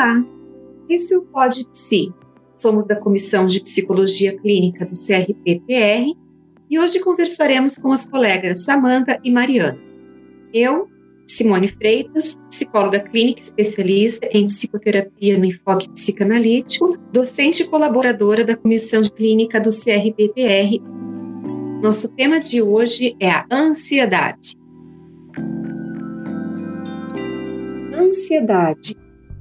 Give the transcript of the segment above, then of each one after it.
Olá, esse é o Pod. Somos da Comissão de Psicologia Clínica do CRPPR e hoje conversaremos com as colegas Samanta e Mariana. Eu, Simone Freitas, psicóloga clínica especialista em psicoterapia no enfoque psicanalítico, docente e colaboradora da Comissão de Clínica do CRPPR. Nosso tema de hoje é a ansiedade. Ansiedade.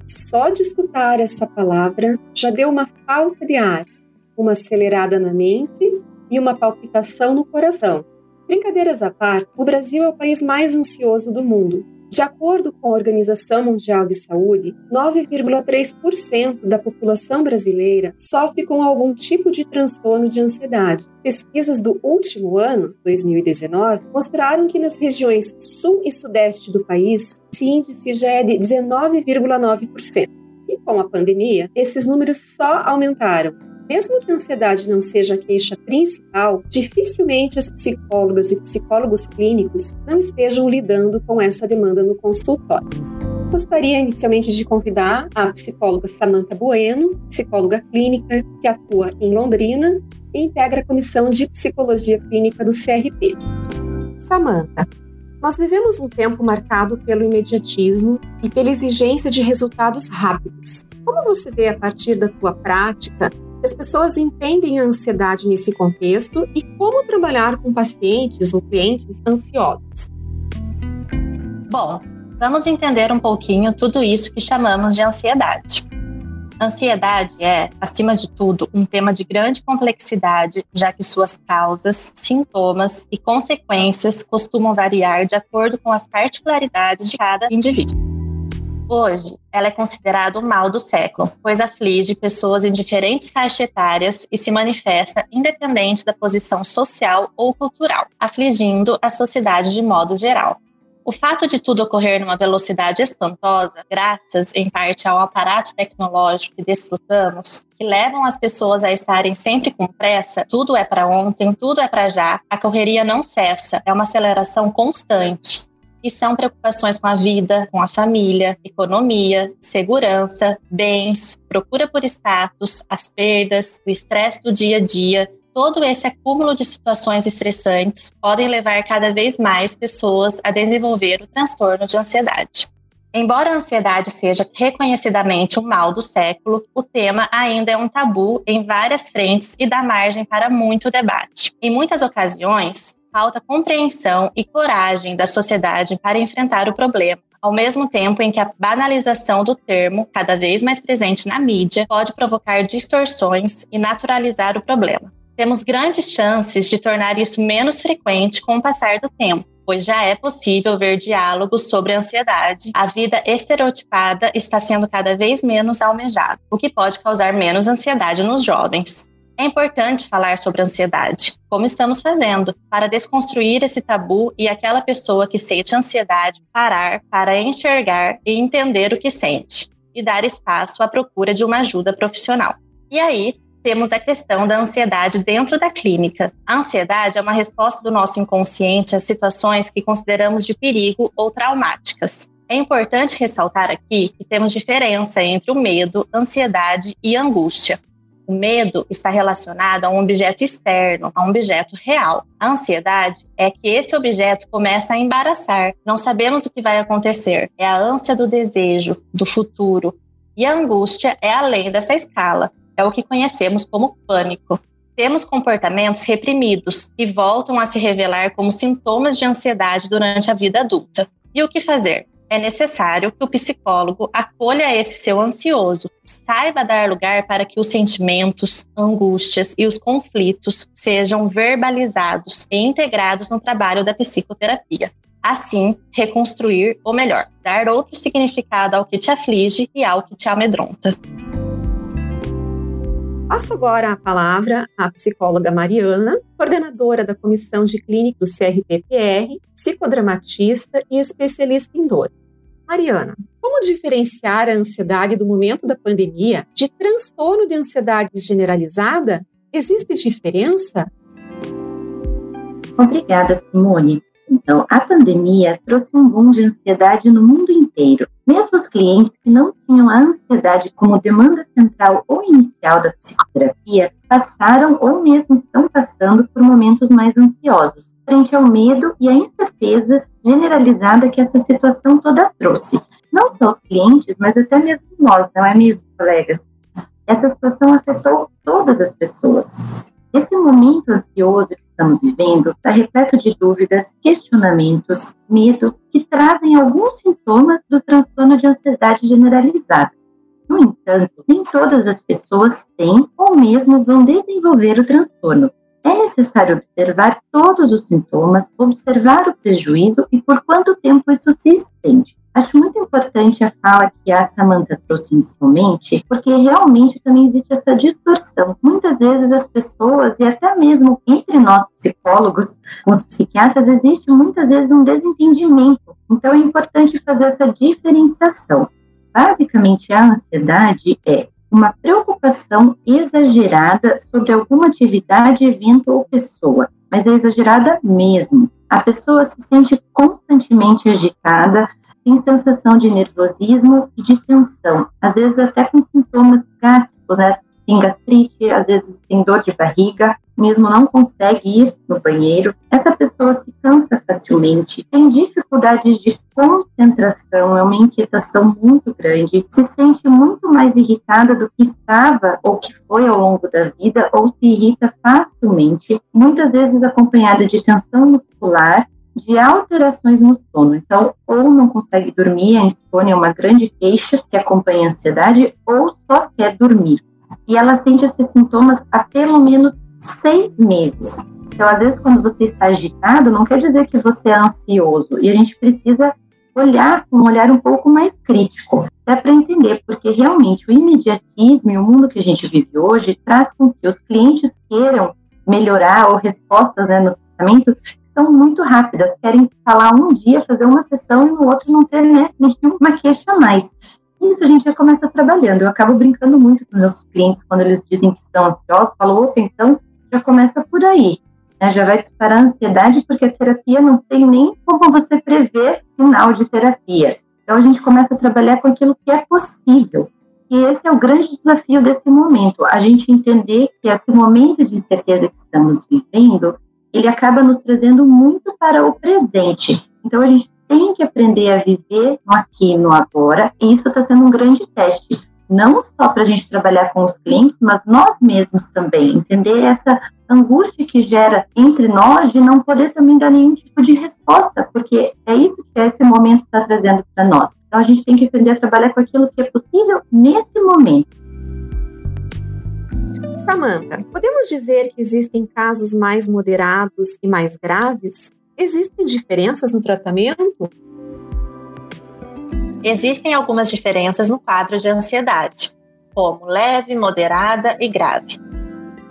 Só de escutar essa palavra já deu uma falta de ar, uma acelerada na mente e uma palpitação no coração. Brincadeiras à parte, o Brasil é o país mais ansioso do mundo. De acordo com a Organização Mundial de Saúde, 9,3% da população brasileira sofre com algum tipo de transtorno de ansiedade. Pesquisas do último ano, 2019, mostraram que nas regiões sul e sudeste do país, esse índice já é de 19,9%. E com a pandemia, esses números só aumentaram. Mesmo que a ansiedade não seja a queixa principal, dificilmente as psicólogas e psicólogos clínicos não estejam lidando com essa demanda no consultório. Gostaria inicialmente de convidar a psicóloga Samantha Bueno, psicóloga clínica que atua em Londrina e integra a comissão de psicologia clínica do CRP. Samantha, nós vivemos um tempo marcado pelo imediatismo e pela exigência de resultados rápidos. Como você vê a partir da tua prática as pessoas entendem a ansiedade nesse contexto e como trabalhar com pacientes ou clientes ansiosos. Bom, vamos entender um pouquinho tudo isso que chamamos de ansiedade. Ansiedade é, acima de tudo, um tema de grande complexidade, já que suas causas, sintomas e consequências costumam variar de acordo com as particularidades de cada indivíduo. Hoje, ela é considerada o mal do século, pois aflige pessoas em diferentes faixas etárias e se manifesta independente da posição social ou cultural, afligindo a sociedade de modo geral. O fato de tudo ocorrer numa velocidade espantosa, graças em parte ao aparato tecnológico que desfrutamos, que levam as pessoas a estarem sempre com pressa, tudo é para ontem, tudo é para já, a correria não cessa, é uma aceleração constante e são preocupações com a vida, com a família, economia, segurança, bens, procura por status, as perdas, o estresse do dia a dia. Todo esse acúmulo de situações estressantes podem levar cada vez mais pessoas a desenvolver o transtorno de ansiedade. Embora a ansiedade seja reconhecidamente o mal do século, o tema ainda é um tabu em várias frentes e dá margem para muito debate. Em muitas ocasiões, falta compreensão e coragem da sociedade para enfrentar o problema, ao mesmo tempo em que a banalização do termo, cada vez mais presente na mídia, pode provocar distorções e naturalizar o problema. Temos grandes chances de tornar isso menos frequente com o passar do tempo pois já é possível ver diálogos sobre ansiedade. A vida estereotipada está sendo cada vez menos almejada, o que pode causar menos ansiedade nos jovens. É importante falar sobre ansiedade, como estamos fazendo, para desconstruir esse tabu e aquela pessoa que sente ansiedade parar para enxergar e entender o que sente e dar espaço à procura de uma ajuda profissional. E aí, temos a questão da ansiedade dentro da clínica. A ansiedade é uma resposta do nosso inconsciente a situações que consideramos de perigo ou traumáticas. É importante ressaltar aqui que temos diferença entre o medo, ansiedade e angústia. O medo está relacionado a um objeto externo, a um objeto real. A ansiedade é que esse objeto começa a embaraçar. Não sabemos o que vai acontecer. É a ânsia do desejo, do futuro. E a angústia é além dessa escala é o que conhecemos como pânico. Temos comportamentos reprimidos que voltam a se revelar como sintomas de ansiedade durante a vida adulta. E o que fazer? É necessário que o psicólogo acolha esse seu ansioso, saiba dar lugar para que os sentimentos, angústias e os conflitos sejam verbalizados e integrados no trabalho da psicoterapia. Assim, reconstruir, ou melhor, dar outro significado ao que te aflige e ao que te amedronta. Passo agora a palavra à psicóloga Mariana, coordenadora da Comissão de Clínica do CRPPR, psicodramatista e especialista em dor. Mariana, como diferenciar a ansiedade do momento da pandemia de transtorno de ansiedade generalizada? Existe diferença? Obrigada, Simone. Então, a pandemia trouxe um boom de ansiedade no mundo inteiro. Mesmo os clientes que não tinham a ansiedade como demanda central ou inicial da psicoterapia passaram ou mesmo estão passando por momentos mais ansiosos, frente ao medo e à incerteza generalizada que essa situação toda trouxe. Não só os clientes, mas até mesmo nós, não é mesmo, colegas? Essa situação afetou todas as pessoas. Esse momento ansioso que estamos vivendo está repleto de dúvidas, questionamentos, medos que trazem alguns sintomas do transtorno de ansiedade generalizada. No entanto, nem todas as pessoas têm ou mesmo vão desenvolver o transtorno. É necessário observar todos os sintomas, observar o prejuízo e por quanto tempo isso se estende. Acho muito importante a fala que a Samantha trouxe inicialmente, porque realmente também existe essa distorção. Muitas vezes as pessoas, e até mesmo entre nós psicólogos, com os psiquiatras, existe muitas vezes um desentendimento. Então é importante fazer essa diferenciação. Basicamente, a ansiedade é uma preocupação exagerada sobre alguma atividade, evento ou pessoa, mas é exagerada mesmo. A pessoa se sente constantemente agitada, tem sensação de nervosismo e de tensão, às vezes até com sintomas gástricos, né? Tem gastrite, às vezes tem dor de barriga, mesmo não consegue ir no banheiro. Essa pessoa se cansa facilmente, tem dificuldades de concentração, é uma inquietação muito grande, se sente muito mais irritada do que estava ou que foi ao longo da vida, ou se irrita facilmente, muitas vezes acompanhada de tensão muscular de alterações no sono. Então, ou não consegue dormir, a insônia é uma grande queixa que acompanha a ansiedade, ou só quer dormir. E ela sente esses sintomas há pelo menos seis meses. Então, às vezes, quando você está agitado, não quer dizer que você é ansioso. E a gente precisa olhar com um olhar um pouco mais crítico, até para entender, porque realmente o imediatismo e o mundo que a gente vive hoje traz com que os clientes queiram melhorar ou respostas né, no tratamento são muito rápidas, querem falar um dia, fazer uma sessão e no outro não ter né, nenhuma queixa mais. Isso a gente já começa trabalhando. Eu acabo brincando muito com nossos clientes quando eles dizem que estão ansiosos, falo, opa, então já começa por aí. Né? Já vai disparar a ansiedade, porque a terapia não tem nem como você prever final de terapia. Então a gente começa a trabalhar com aquilo que é possível. E esse é o grande desafio desse momento, a gente entender que esse momento de incerteza que estamos vivendo ele acaba nos trazendo muito para o presente. Então a gente tem que aprender a viver no aqui e no agora, e isso está sendo um grande teste. Não só para a gente trabalhar com os clientes, mas nós mesmos também. Entender essa angústia que gera entre nós de não poder também dar nenhum tipo de resposta, porque é isso que esse momento está trazendo para nós. Então a gente tem que aprender a trabalhar com aquilo que é possível nesse momento. Samantha, podemos dizer que existem casos mais moderados e mais graves? Existem diferenças no tratamento? Existem algumas diferenças no quadro de ansiedade, como leve, moderada e grave.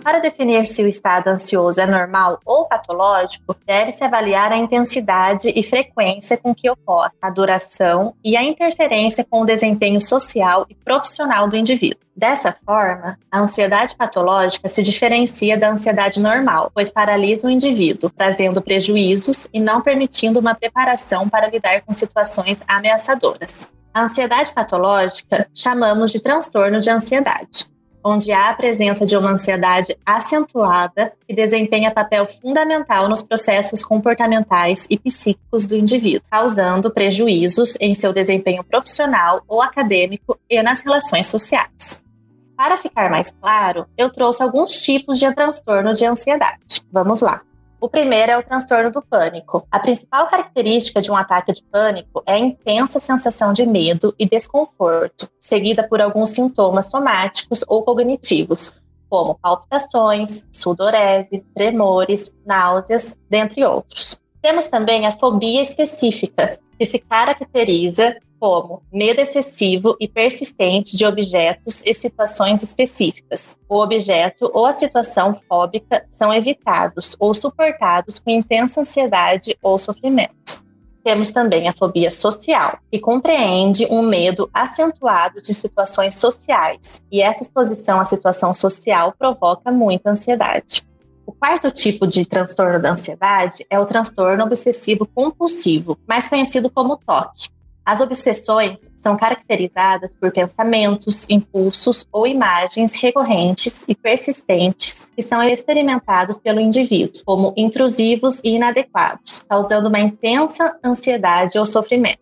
Para definir se o estado ansioso é normal ou patológico, deve-se avaliar a intensidade e frequência com que ocorre, a duração e a interferência com o desempenho social e profissional do indivíduo. Dessa forma, a ansiedade patológica se diferencia da ansiedade normal, pois paralisa o indivíduo, trazendo prejuízos e não permitindo uma preparação para lidar com situações ameaçadoras. A ansiedade patológica chamamos de transtorno de ansiedade onde há a presença de uma ansiedade acentuada que desempenha papel fundamental nos processos comportamentais e psíquicos do indivíduo, causando prejuízos em seu desempenho profissional ou acadêmico e nas relações sociais. Para ficar mais claro, eu trouxe alguns tipos de transtorno de ansiedade. Vamos lá. O primeiro é o transtorno do pânico. A principal característica de um ataque de pânico é a intensa sensação de medo e desconforto, seguida por alguns sintomas somáticos ou cognitivos, como palpitações, sudorese, tremores, náuseas, dentre outros. Temos também a fobia específica, que se caracteriza como medo excessivo e persistente de objetos e situações específicas. O objeto ou a situação fóbica são evitados ou suportados com intensa ansiedade ou sofrimento. Temos também a fobia social, que compreende um medo acentuado de situações sociais, e essa exposição à situação social provoca muita ansiedade. O quarto tipo de transtorno da ansiedade é o transtorno obsessivo compulsivo, mais conhecido como TOC. As obsessões são caracterizadas por pensamentos, impulsos ou imagens recorrentes e persistentes que são experimentados pelo indivíduo como intrusivos e inadequados, causando uma intensa ansiedade ou sofrimento.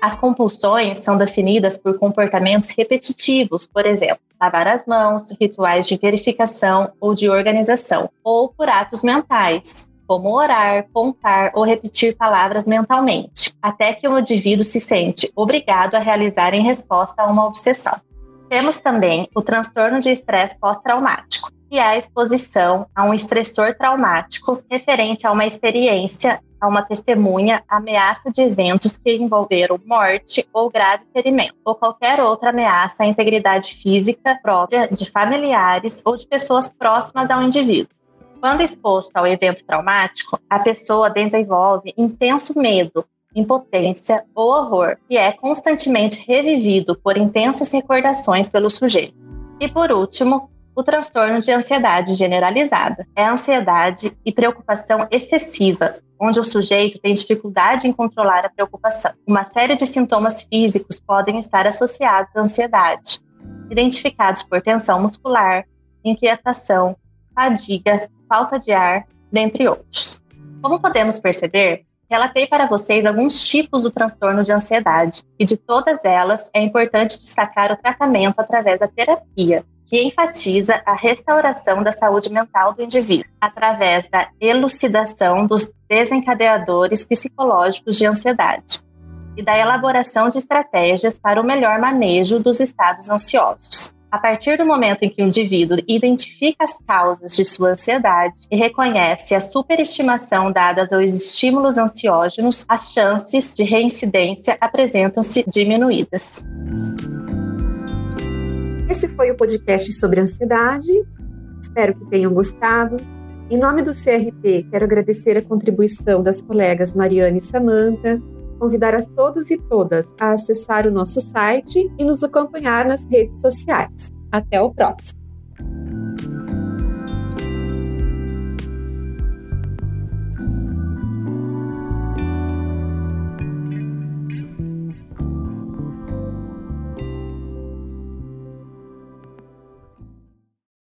As compulsões são definidas por comportamentos repetitivos, por exemplo, lavar as mãos, rituais de verificação ou de organização, ou por atos mentais, como orar, contar ou repetir palavras mentalmente, até que o indivíduo se sente obrigado a realizar em resposta a uma obsessão. Temos também o transtorno de estresse pós-traumático, que é a exposição a um estressor traumático referente a uma experiência, a uma testemunha, ameaça de eventos que envolveram morte ou grave ferimento, ou qualquer outra ameaça à integridade física própria de familiares ou de pessoas próximas ao indivíduo. Quando exposto ao evento traumático, a pessoa desenvolve intenso medo, impotência ou horror, que é constantemente revivido por intensas recordações pelo sujeito. E por último, o transtorno de ansiedade generalizada. É ansiedade e preocupação excessiva, onde o sujeito tem dificuldade em controlar a preocupação. Uma série de sintomas físicos podem estar associados à ansiedade, identificados por tensão muscular, inquietação, fadiga, falta de ar, dentre outros. Como podemos perceber, relatei para vocês alguns tipos do transtorno de ansiedade, e de todas elas é importante destacar o tratamento através da terapia, que enfatiza a restauração da saúde mental do indivíduo, através da elucidação dos desencadeadores psicológicos de ansiedade e da elaboração de estratégias para o melhor manejo dos estados ansiosos. A partir do momento em que o indivíduo identifica as causas de sua ansiedade e reconhece a superestimação dadas aos estímulos ansiógenos, as chances de reincidência apresentam-se diminuídas. Esse foi o podcast sobre ansiedade. Espero que tenham gostado. Em nome do CRP, quero agradecer a contribuição das colegas Mariane e Samanta, convidar a todos e todas a acessar o nosso site e nos acompanhar nas redes sociais. Até o próximo!